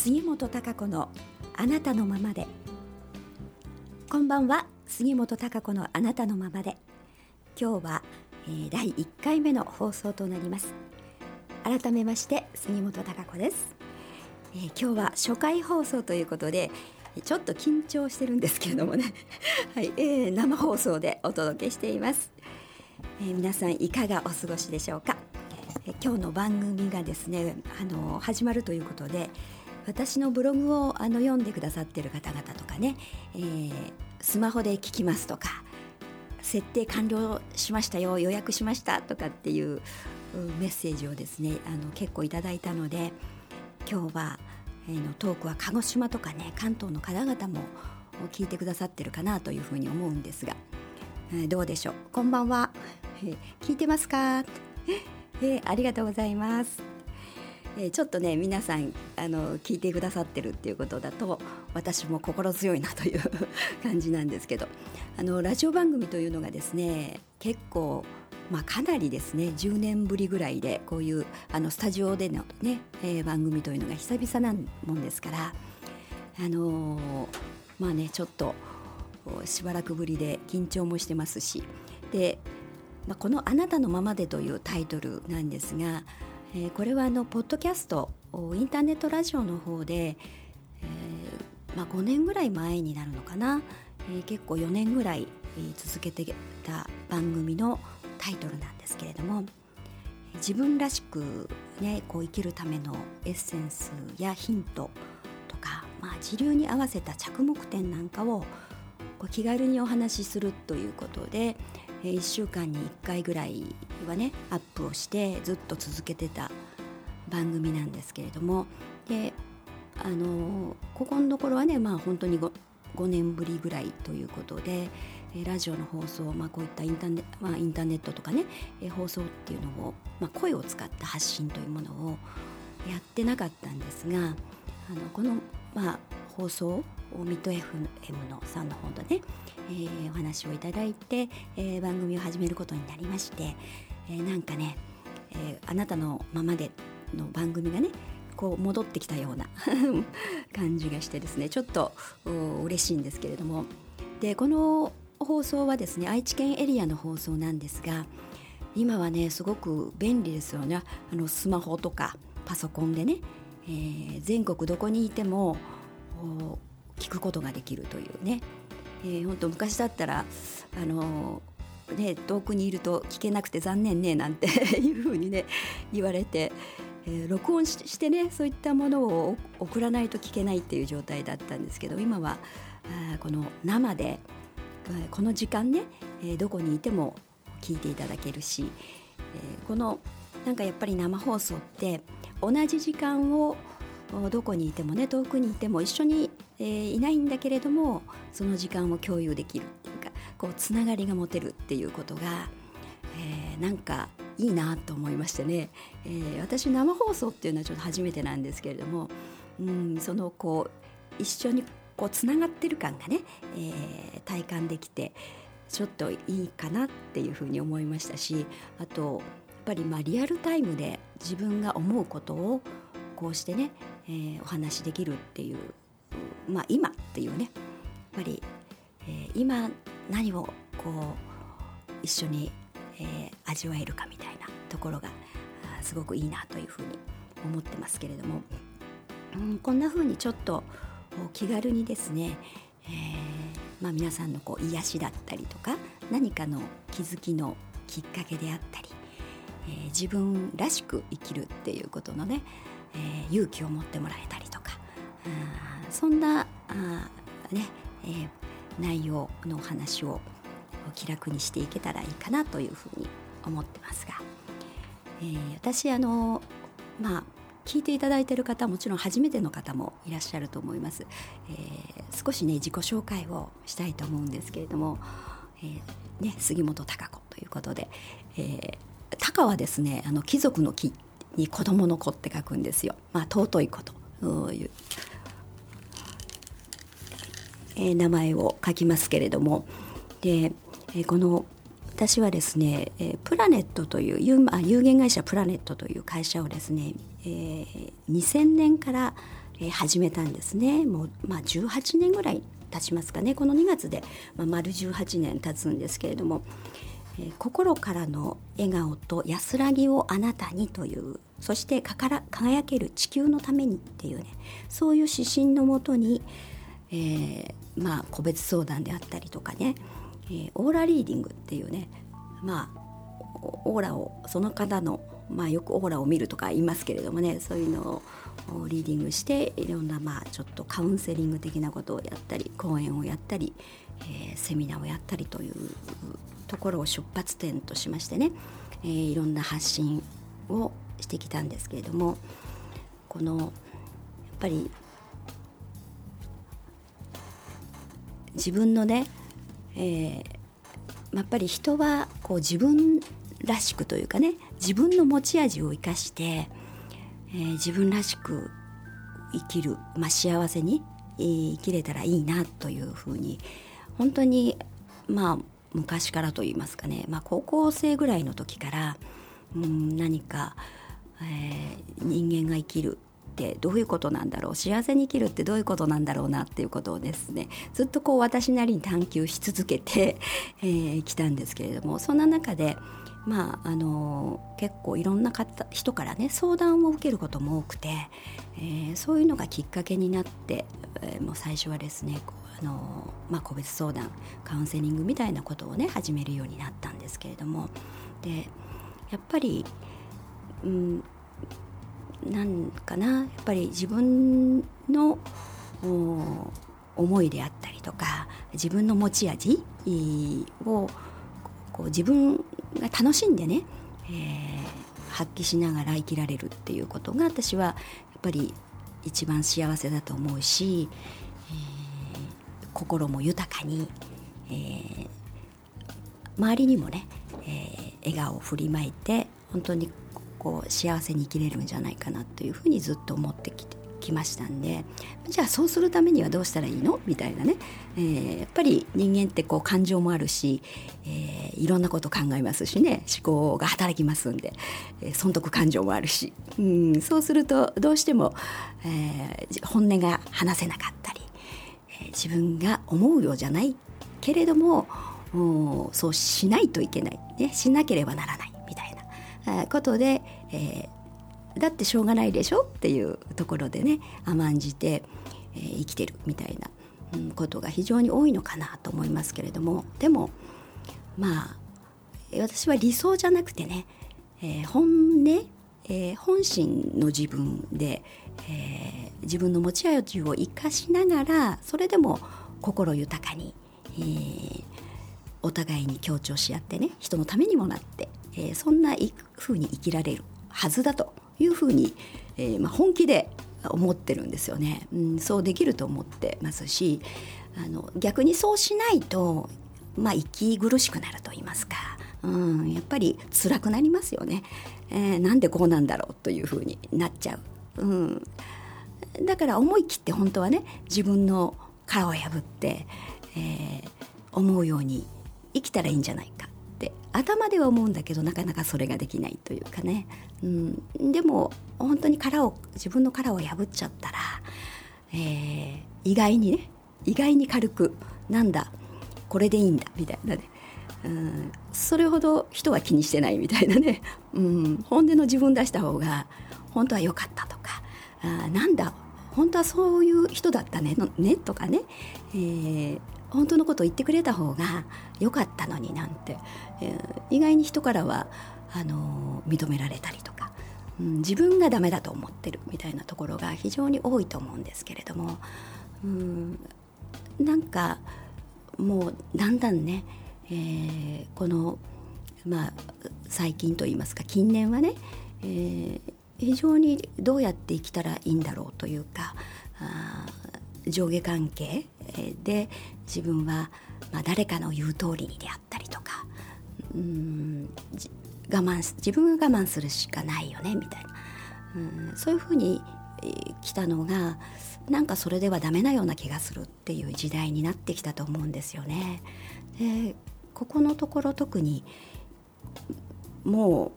杉本孝子のあなたのままで。こんばんは。杉本孝子のあなたのままで。今日は、えー、第1回目の放送となります。改めまして杉本孝子です、えー、今日は初回放送ということでちょっと緊張してるんですけれどもね。はい、えー、生放送でお届けしています、えー、皆さんいかがお過ごしでしょうか、えー、今日の番組がですねあの始まるということで私のブログをあの読んでくださってる方々とかね、えー、スマホで聞きますとか設定完了しましたよ予約しましたとかっていうメッセージをですねあの結構いただいたので今日は、えー、のトークは鹿児島とかね関東の方々も聞いてくださってるかなというふうに思うんですが、えー、どうでしょう？こんばんは、えー、聞いてますか、えー、ありがとうございます。えちょっとね皆さんあの聞いてくださってるっていうことだと私も心強いなという 感じなんですけどあのラジオ番組というのがですね結構まあ、かなりですね10年ぶりぐらいでこういうあのスタジオでのね、えー、番組というのが久々なもんですからあのー、まあねちょっとしばらくぶりで緊張もしてますしで、まあ、この「あなたのままで」というタイトルなんですがえー、これはあのポッドキャストインターネットラジオの方で、えー、まあ、5年ぐらい前になるのかな、えー、結構4年ぐらい続けてた番組のタイトルなんですけれども自分らしく、ね、こう生きるためのエッセンスやヒントとか、まあ、時流に合わせた着目点なんかをこう気軽にお話しするということで、1週間に1回ぐらいはねアップをしてずっと続けてた番組なんですけれどもであのここのところはねまあ本当に 5, 5年ぶりぐらいということでラジオの放送、まあ、こういったインターネ,、まあ、インターネットとかね放送っていうのを、まあ、声を使った発信というものをやってなかったんですがあのこの、まあ、放送ミッド FM のさんの方でね、えー、お話をいただいて、えー、番組を始めることになりまして、えー、なんかね、えあなたのままでの番組がねこう戻ってきたような 感じがしてですねちょっと嬉しいんですけれども。でこの放送はですね愛知県エリアの放送なんですが今はねすごく便利ですよね。あのスマホとかパソコンでね、えー、全国どこにいても聞くことができるというね、えー、本当昔だったらあのね、遠くにいると聞けなくて残念ねなんていうふうにね 言われて、えー、録音してねそういったものを送らないと聞けないっていう状態だったんですけど今はあこの生でこの時間ね、えー、どこにいても聞いていただけるし、えー、このなんかやっぱり生放送って同じ時間をどこにいてもね遠くにいても一緒に、えー、いないんだけれどもその時間を共有できるっていうかこうつながりが持てるっていうことが、えー、なんかいいなと思いましてね、えー、私生放送っていうのはちょっと初めてなんですけれどもうんそのこう一緒にこうつながってる感がね、えー、体感できてちょっといいかなっていうふうに思いましたしあとやっぱりまあリアルタイムで自分が思うことをこうしてね、えー、お話しできるっていう、まあ、今っていうねやっぱり、えー、今何をこう一緒に、えー、味わえるかみたいなところがすごくいいなというふうに思ってますけれども、うん、こんなふうにちょっと気軽にですね、えーまあ、皆さんのこう癒しだったりとか何かの気づきのきっかけであったり、えー、自分らしく生きるっていうことのね、えー、勇気を持ってもらえたりとかあそんなあ、ねえー、内容のお話を気楽にしていけたらいいかなというふうに思ってますが、えー、私あのまあ聞いていただいている方もちろん初めての方もいらっしゃると思います、えー、少しね自己紹介をしたいと思うんですけれども、えー、ね、杉本孝子ということで、えー、はですねあの貴族の木に子供の子って書くんですよ。まあ、尊い子という、え、名前を書きますけれども。で、え、この私はですね、え、プラネットという有あ有限会社プラネットという会社をですね、えー、2000年から、始めたんですね。もう、まあ、18年ぐらい経ちますかね。この2月で、まあ、丸18年経つんですけれども「えー、心からの笑顔と安らぎをあなたに」というそしてかから輝ける地球のためにっていうねそういう指針のもとに、えー、まあ個別相談であったりとかね、えー、オーラリーディングっていうねまあオーラをその方のまあよくオーラを見るとか言いますけれどもねそういうのをリーディングしていろんなまあちょっとカウンセリング的なことをやったり講演をやったり、えー、セミナーをやったりというところを出発点としましてね、えー、いろんな発信をしてきたんですけれどもこのやっぱり自分のね、えー、やっぱり人はこう自分らしくというかね自分の持ち味を生かして、えー、自分らしく生きる、まあ、幸せに、生きれたらいいなというふうに本当にまあ昔からと言いますかね、まあ、高校生ぐらいの時から、うん、何かえー、人間が生きるってどういうことなんだろう幸せに生きるってどういうことなんだろうなっていうことをですねずっとこう私なりに探求し続けてき、えー、来たんですけれどもそんな中でまああの結構いろんな方人からね相談を受けることも多くて、えー、そういうのがきっかけになって、えー、もう最初はですねあの、まあ、個別相談カウンセリングみたいなことをね始めるようになったんですけれどもでやっぱりうん、なんかなやっぱり自分の思いであったりとか自分の持ち味をこう自分が楽しんでね、えー、発揮しながら生きられるっていうことが私はやっぱり一番幸せだと思うし、えー、心も豊かに、えー、周りにもね、え笑顔を振りまいて本当にこう幸せに生きれるんじゃないかなというふうにずっと思ってきてきましたんでじゃあそうするためにはどうしたらいいの？みたいなね、えー、やっぱり人間ってこう感情もあるし、えー、いろんなこと考えますしね。思考が働きますんで、えー、損得感情もあるし、うん、そうするとどうしても、えー、本音が話せなかったり、えー、自分が思うようじゃないけれどもそうしないといけない、ね、しなければならない。ことで、えー、だってしょうがないでしょっていうところでね甘んじて、えー、生きてるみたいな、うん、ことが非常に多いのかなと思いますけれどもでもまあ私は理想じゃなくてね、えー、本音、えー、本心の自分で、えー、自分の持ち味を生かしながらそれでも心豊かに、えー、お互いに強調し合ってね人のためにもなって、えー、そんなふうに生きられるはずだというふうに、えー、まあ、本気で思ってるんですよね、うん、そうできると思ってますしあの逆にそうしないと、まあ、息苦しくなると言いますか、うん、やっぱり辛くなりますよね、えー、なんでこうなんだろうというふうになっちゃう、うん、だから思い切って本当はね自分の殻を破って、えー、思うように生きたらいいんじゃないか。って頭では思うんだけどなかなかそれができないというかね、うん、でも本当に殻を自分の殻を破っちゃったら、えー、意外にね意外に軽くなんだこれでいいんだみたいなね、うん、それほど人は気にしてないみたいなね、うん、本音の自分出した方が本当は良かったとかあなんだ本当はそういう人だったねのねとかね、えー、本当のことを言ってくれた方が良かったのになんて、えー、意外に人からはあの認められたりとか、うん、自分がダメだと思ってるみたいなところが非常に多いと思うんですけれども、うん、なんかもうだんだんね、えー、この、まあ、最近といいますか近年はね、えー、非常にどうやって生きたらいいんだろうというかあ上下関係で自分はまあ誰かの言う通りにであったりとかうん我慢自分が我慢するしかないよねみたいなうんそういうふうに来たのがなんかそれではダメなような気がするっていう時代になってきたと思うんですよね。でここのところ特にも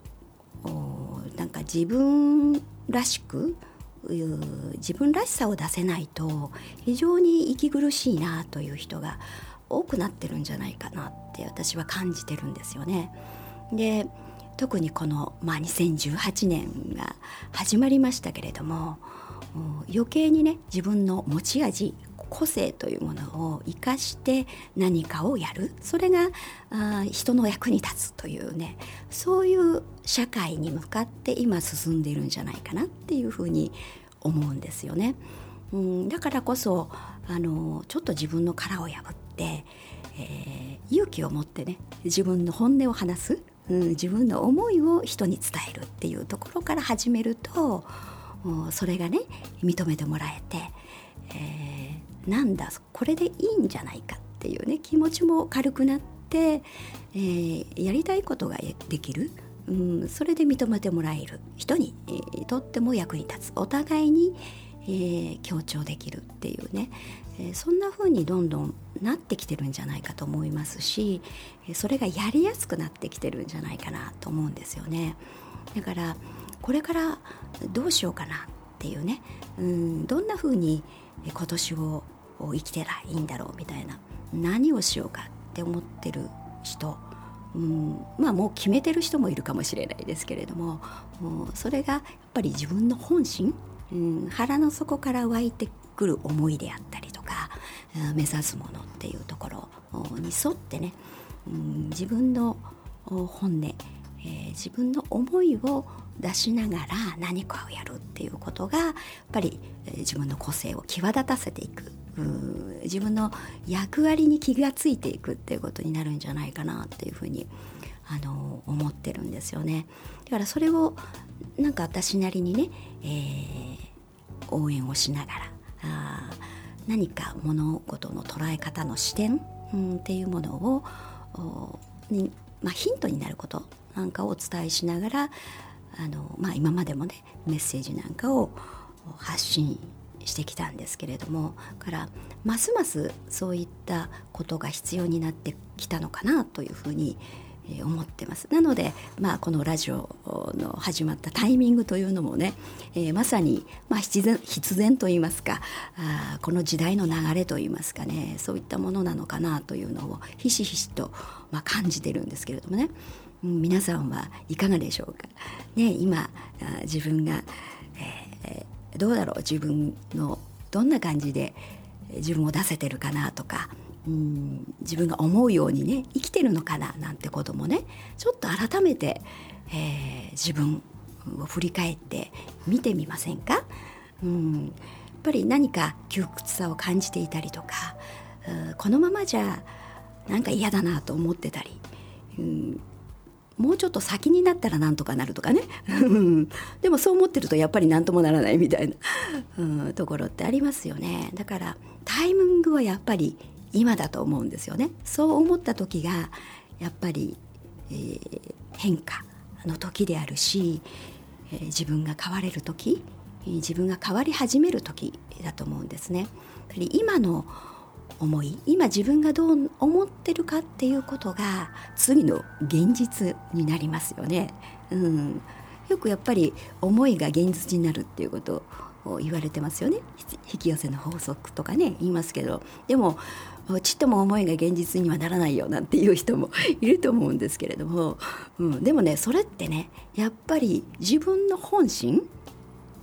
うなんか自分らしく自分らしさを出せないと非常に息苦しいなという人が多くなってるんじゃないかなって私は感じてるんですよね。で特にこの、まあ、2018年が始まりましたけれども余計にね自分の持ち味個性というものを生かして何かをやる。それがあ人の役に立つというね。そういう社会に向かって今進んでいるんじゃないかなっていうふうに思うんですよね。うん、だからこそあのちょっと自分の殻を破って、えー、勇気を持ってね自分の本音を話す、うん、自分の思いを人に伝えるっていうところから始めるとそれがね認めてもらえて、え、なんだこれでいいんじゃないかっていうね気持ちも軽くなって、えー、やりたいことができる、うん、それで認めてもらえる。人に、えー、とっても役に立つ。お互いに、えー、強調できるっていうね、えそんな風にどんどんなってきてるんじゃないかと思いますしそれがやりやすくなってきてるんじゃないかなと思うんですよね。だからこれからどうしようかなっていうね。うんどんな風に今年を生きてらいいんだろうみたいな。何をしようかって思ってる人。うんまあもう決めてる人もいるかもしれないですけれども。もうそれがやっぱり自分の本心、うん、腹の底から湧いてくる思いであったりとか。目指すものっていうところ。に沿ってね、うん、自分の本音、えー、自分の思いを出しながら何かをやるっていうことがやっぱり自分の個性を際立たせていく。自分の役割に気がついていくっていうことになるんじゃないかなっていうふうにあの思ってるんですよね。だからそれをなんか私なりにね、えー、応援をしながらあ何か物事の捉え方の視点、うん、っていうものをに、まあ、ヒントになることなんかをお伝えしながらあの、まあ、今までもねメッセージなんかを発信してきたんですけれどもからますますそういったことが必要になってきたのかなというふうに思ってます。なので、まあ、このラジオの始まったタイミングというのもね、えー、まさに、まあ、必然必然といいますかあこの時代の流れといいますかねそういったものなのかなというのをひしひしと、まあ、感じてるんですけれどもね、うん、皆さんはいかがでしょうか、ね、今自分が、えー、どうだろう自分のどんな感じで自分を出せてるかなとかうん自分が思うようにね生きてるのかななんてこともねちょっと改めて、えー、自分を振り返って見てみませんか、うん、やっぱり何か窮屈さを感じていたりとかこのままじゃなんか嫌だなと思ってたり、うん、もうちょっと先になったらなんとかなるとかね。でもそう思ってるとやっぱり何ともならないみたいな、うん、ところってありますよね。だからタイミングはやっぱり今だと思うんですよね。そう思った時がやっぱり、えー、変化の時であるし、えー、自分が変われる時自分が変わり始める時だと思うんですね。今の思い今自分がどう思ってるかっていうことが次の現実になりますよね。うん、よくやっぱり思いが現実になるっていうことを言われてますよね。引き寄せの法則とかね言いますけど。でもちっとも思いが現実にはならないよなんていう人も いると思うんですけれども、うん、でもねそれってねやっぱり自分の本心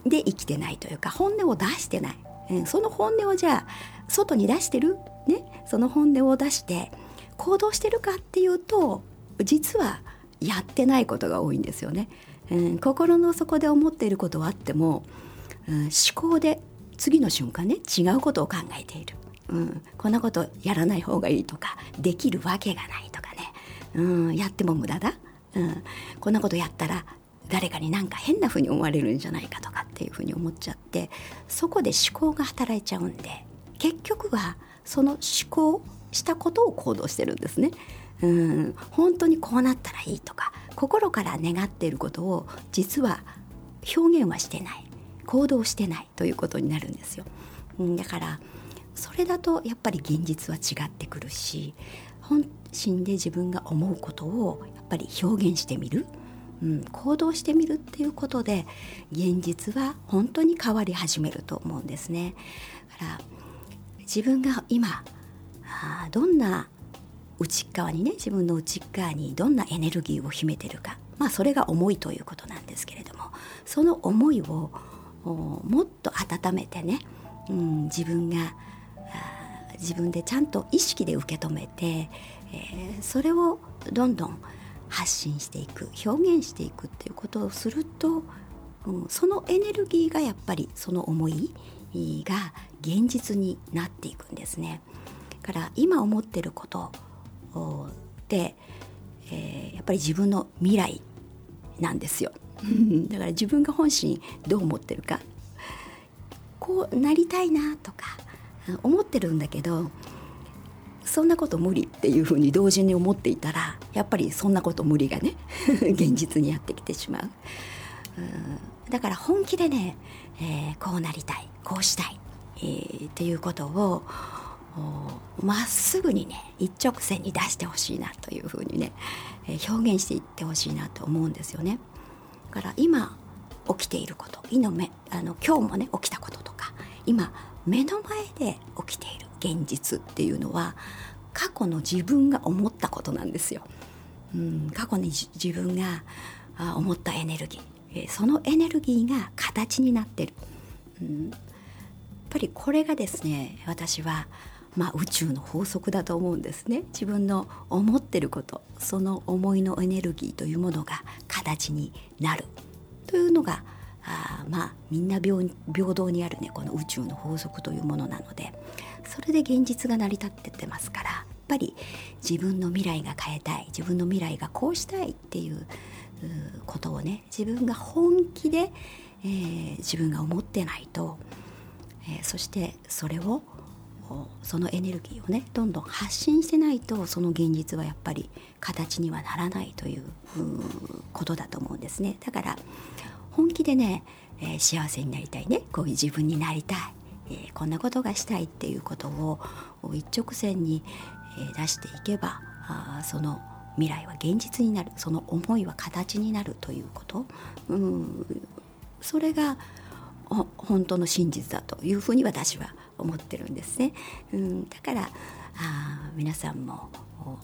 で生きてないというか本音を出してない、うん、その本音をじゃあ外に出してる、ね、その本音を出して行動してるかっていうと実はやってないことが多いんですよね。うん、心の底で思っていることはあっても、うん、思考で次の瞬間ね違うことを考えている。うん、こんなことやらない方がいいとかできるわけがないとかね、うん、やっても無駄だ、うん、こんなことやったら誰かになんか変な風に思われるんじゃないかとかっていう風に思っちゃってそこで思考が働いちゃうんで結局はその思考したことを行動してるんですね。うん、本当にこうなったらいいとか心から願っていることを実は表現はしてない行動してないということになるんですよ。うん、だからそれだとやっぱり現実は違ってくるし本心で自分が思うことをやっぱり表現してみる、うん、行動してみるっていうことで現実は本当に変わり始めると思うんですね。だから自分が今あどんな内側にね自分の内側にどんなエネルギーを秘めてるか。まあそれが思いということなんですけれどもその思いをもっと温めてね、うん、自分が自分でちゃんと意識で受け止めて、えー、それをどんどん発信していく表現していくっていうことをすると、うん、そのエネルギーがやっぱりその思いが現実になっていくんですね。から今思ってることで、えー、やっぱり自分の未来なんですよ。だから自分が本心どう思ってるかこうなりたいなとか思ってるんだけどそんなこと無理っていうふうに同時に思っていたらやっぱりそんなこと無理がね 現実にやってきてしまううだから本気でね、えー、こうなりたいこうしたい、えー、っていうことをまっすぐにね一直線に出してほしいなというふうにね、えー、表現していってほしいなと思うんですよね。だから今起きていること今めあの今日もね起きたこととか今目の前で起きている現実っていうのは過去の自分が思ったことなんですよ。うん、過去に自分が思ったエネルギーそのエネルギーが形になってる、うん、やっぱりこれがですね私はまあ、宇宙の法則だと思うんですね。自分の思ってることその思いのエネルギーというものが形になる。というのがあまあみんな平等にあるねこの宇宙の法則というものなのでそれで現実が成り立ってってますからやっぱり自分の未来が変えたい自分の未来がこうしたいっていうことをね自分が本気で、えー、自分が思ってないと、えー、そしてそれをそのエネルギーをねどんどん発信してないとその現実はやっぱり形にはならないということだと思うんですね。だから本気でね、えー、幸せになりたいね。こういう自分になりたい、えー、こんなことがしたいっていうことを一直線に、えー、出していけばあその未来は現実になる。その思いは形になるということ、うん、それが本当の真実だというふうに私は思ってるんですね。うん、だからあ皆さんも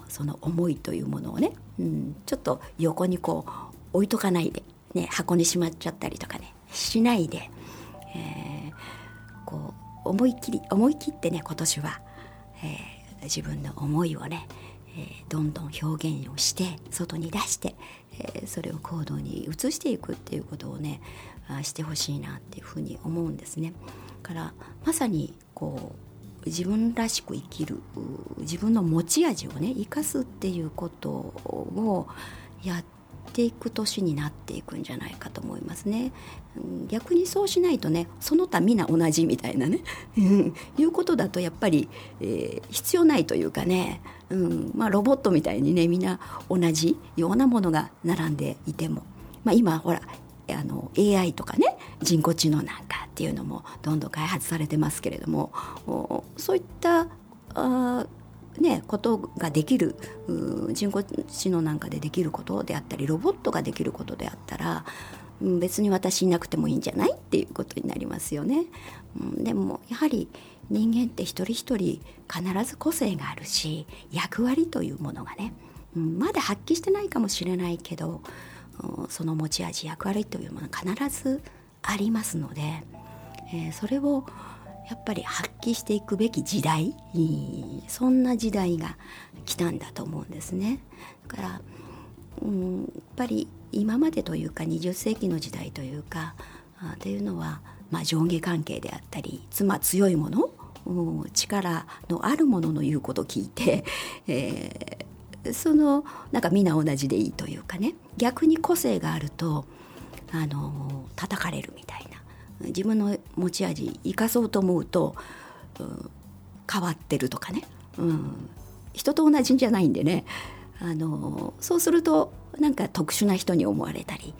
その思いというものをね、うん、ちょっと横にこう置いとかないで、ね、箱にしまっちゃったりとかねしないで、えー、こう思い切り思い切ってね今年は、えー、自分の思いをね、え、どんどん表現をして外に出して、え、それを行動に移していくっていうことをねしてほしいなっていうふうに思うんですね。からまさにこう自分らしく生きる自分の持ち味をね生かすっていうことをやっていく年になっていくんじゃないかと思いますね。逆にそうしないとねその他皆同じみたいなね。いうことだとやっぱり、えー、必要ないというかね、うんまあ、ロボットみたいにねみんな同じようなものが並んでいても、まあ、今ほらあの AI とかね人工知能なんかっていうのもどんどん開発されてますけれどもそういったあね、ことができる人工知能なんかでできることであったりロボットができることであったら別に私いなくてもいいんじゃないっていうことになりますよね。でもやはり人間って一人一人必ず個性があるし役割というものがねまだ発揮してないかもしれないけどその持ち味役割というものが必ずありますので、えー、それをやっぱり発揮していくべき時代そんな時代が来たんだと思うんですね。だから、うん、やっぱり今までというか20世紀の時代というかあっていうのは、まあ、上下関係であったり妻強いもの力のあるものの言うことを聞いて、えそのなんか皆同じでいいというかね逆に個性があるとあの叩かれるみたい自分の持ち味生かそうと思うと、うん、変わってるとかね、うん、人と同じじゃないんでね。あのそうするとなんか特殊な人に思われたり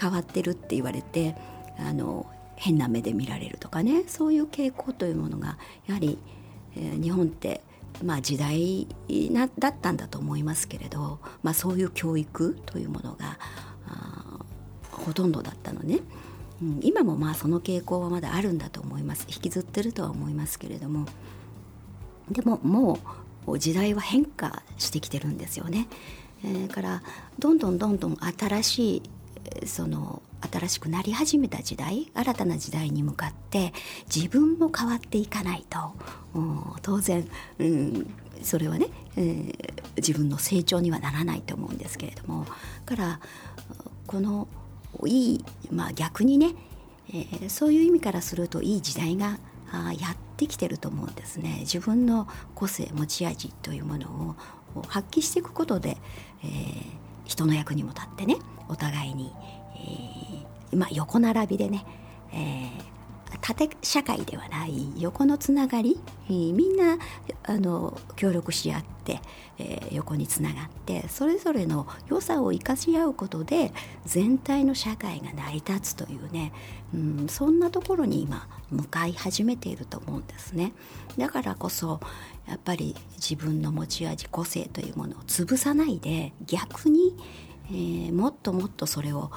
変わってるって言われてあの変な目で見られるとかね。そういう傾向というものがやはり、えー、日本ってまあ、時代なだったんだと思いますけれど、まあ、そういう教育というものがほとんどだったのね。うん、今もまあその傾向はまだあるんだと思います。引きずってるとは思いますけれども。でももう時代は変化してきてるんですよね。えー、からどんどんどんどん新しいその新しくなり始めた時代新たな時代に向かって自分も変わっていかないと。当然、うん、それはね、えー、自分の成長にはならないと思うんですけれども。からこのいい、まあ、逆にね、えー、そういう意味からするといい時代があやってきてると思うんですね。自分の個性持ち味というものを発揮していくことで、えー、人の役にも立ってねお互いに、えー、まあ、横並びでね、えー縦社会ではない横のつながり、みんなあの協力し合って、えー、横につながってそれぞれの良さを生かし合うことで全体の社会が成り立つというね、うん、そんなところに今向かい始めていると思うんですね。だからこそやっぱり自分の持ち味個性というものを潰さないで逆に、えー、もっともっとそれを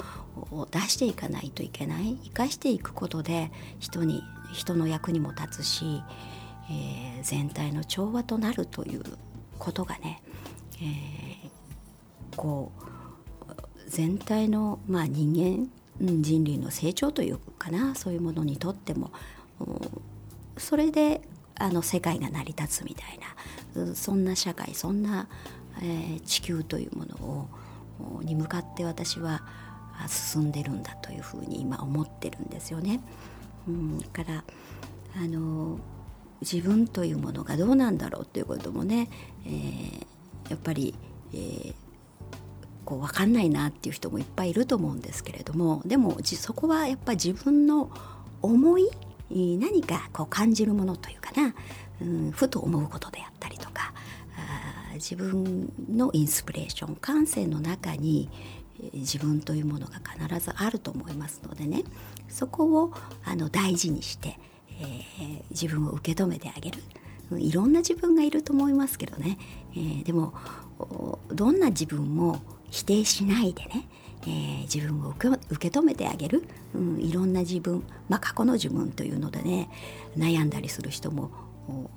出していかないといけない。生かしていくことで人に人の役にも立つし、えー、全体の調和となるということがね、えー、こう全体の、まあ、人間人類の成長というかなそういうものにとってもそれであの世界が成り立つみたいなそんな社会そんな、えー、地球というものをに向かって私は進んでるんだというふうに今思ってるんですよね。うん、だからあの自分というものがどうなんだろうということもね、えー、やっぱり、えー、こう分かんないなっていう人もいっぱいいると思うんですけれどもでもそこはやっぱり自分の思い何かこう感じるものというかな、うん、ふと思うことであったりとか自分のインスピレーション感性の中に自分というものが必ずあると思いますのでね。そこをあの大事にして、えー、自分を受け止めてあげる。いろんな自分がいると思いますけどね、えー、でもどんな自分も否定しないでね、えー、自分を受け止めてあげる、うん、いろんな自分、まあ、過去の自分というのでね悩んだりする人も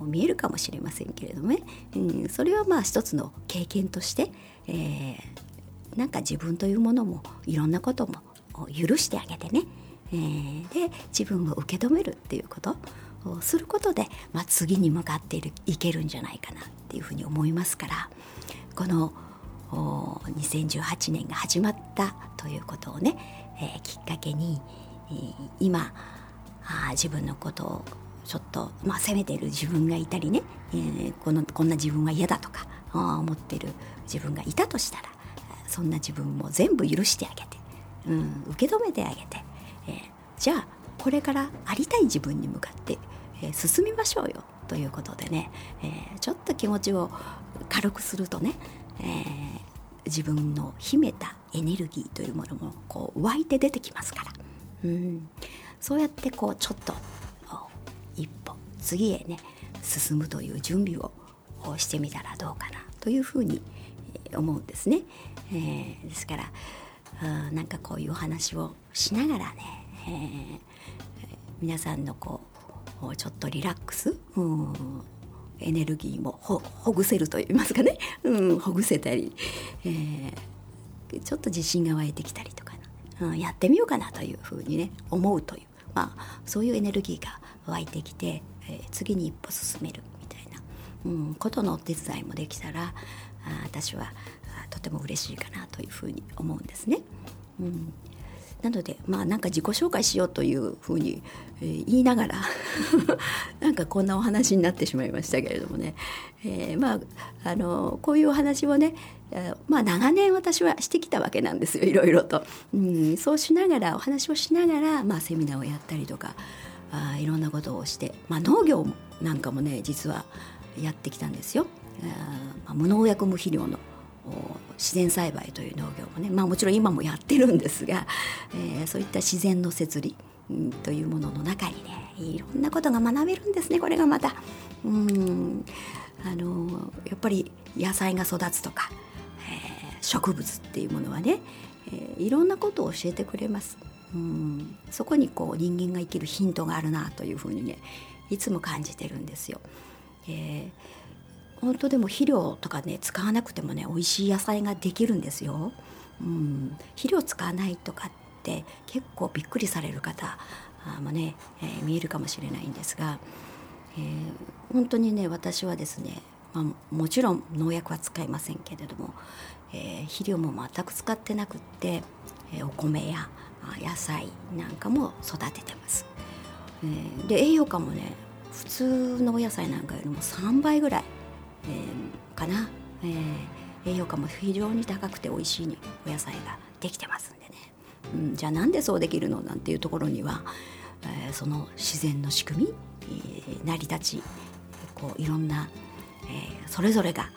見えるかもしれませんけれどもね、うん、それはまあ一つの経験として、えー、なんか自分というものもいろんなことも許してあげてね、えー、で自分を受け止めるっていうことをすることで、まあ、次に向かっているいけるんじゃないかなっていうふうに思いますから。この2018年が始まったということをね、えー、きっかけに、今あ自分のことをちょっと、まあ、責めてる自分がいたりね、えー、このこんな自分は嫌だとか思ってる自分がいたとしたらそんな自分も全部許してあげて、うん、受け止めてあげて、えー、じゃあこれからありたい自分に向かって、えー、進みましょうよということでね、えー、ちょっと気持ちを軽くするとね、えー、自分の秘めたエネルギーというものもこう湧いて出てきますから、うん、そうやってこうちょっと一歩次へね進むという準備をしてみたらどうかなというふうに思うんですね。えー、ですからあなんかこういうお話をしながらね、えー、皆さんのこうちょっとリラックス、うん、エネルギーもほほぐせるといいますかね、うん、ほぐせたり、えー、ちょっと自信が湧いてきたりとか、うん、やってみようかなというふうにね思うという、まあ、そういうエネルギーが湧いてきて、えー、次に一歩進めるみたいな、うん、ことのお手伝いもできたら私はとても嬉しいかなというふうに思うんですね。うんなのでまあなんか自己紹介しようというふうに、えー、言いながら なんかこんなお話になってしまいましたけれどもね、えー、まああのこういうお話をね、まあ長年私はしてきたわけなんですよいろいろと、うん。そうしながらお話をしながら、まあ、セミナーをやったりとかあいろんなことをして、まあ、農業なんかもね実はやってきたんですよ。あ無農薬無肥料の自然栽培という農業もね、まあ、もちろん今もやってるんですが、えー、そういった自然の摂理、というものの中にねいろんなことが学べるんですねこれがまた。うんあのやっぱり野菜が育つとか、えー、植物っていうものはね、えー、いろんなことを教えてくれます。うんそこにこう人間が生きるヒントがあるなというふうにねいつも感じてるんですよ。えー、本当でも肥料とかね使わなくてもね美味しい野菜ができるんですよ。うん、肥料使わないとかって結構びっくりされる方もね、えー、見えるかもしれないんですが、えー、本当にね私はですね、まあ、もちろん農薬は使いませんけれども、えー、肥料も全く使ってなくって、えお米や野菜なんかも育ててます。えー、で栄養価もね普通のお野菜なんかよりも3倍ぐらい、えー、かな、えー、栄養価も非常に高くて美味しいお野菜ができてますんでね、うん、じゃあなんでそうできるのなんていうところには、えー、その自然の仕組み、えー、成り立ちこういろんな、えー、それぞれが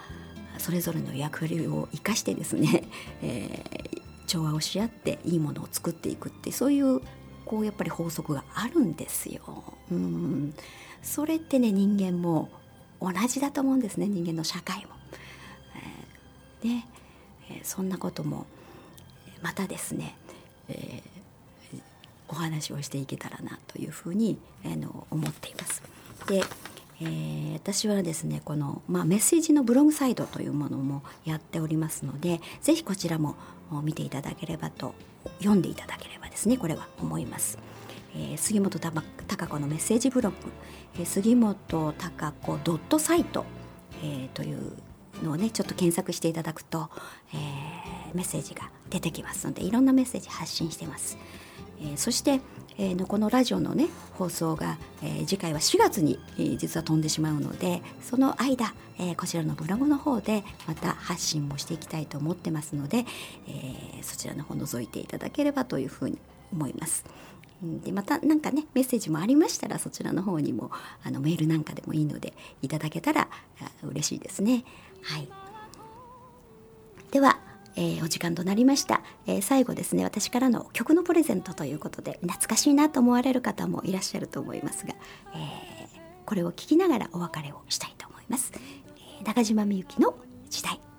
それぞれの役割を生かしてですね、えー、調和をし合っていいものを作っていくってそういうこうやっぱり法則があるんですよ。うんそれってね人間も同じだと思うんですね人間の社会も。えー、で、えー、そんなこともまたですね、えー、お話をしていけたらなというふうにあの思っています。でえー、私はですねこの、まあ、メッセージのブログサイトというものもやっておりますので是非こちらも見ていただければと読んでいただければですねこれは思います。えー、杉本孝子のメッセージブログ、えー、杉本孝子ドットサイト、えー、というのをねちょっと検索していただくと、えー、メッセージが出てきますのでいろんなメッセージ発信してます。えー、そして、えー、のこのラジオのね放送が、えー、次回は4月に、えー、実は飛んでしまうのでその間、えー、こちらのブログの方でまた発信もしていきたいと思ってますので、えー、そちらの方覗いていただければというふうに思います。でまた何かねメッセージもありましたらそちらの方にもあのメールなんかでもいいのでいただけたら嬉しいですね。はい、ではえー、お時間となりました、えー、最後ですね私からの曲のプレゼントということで懐かしいなと思われる方もいらっしゃると思いますが、えー、これを聞きながらお別れをしたいと思います、え中島みゆきの時代。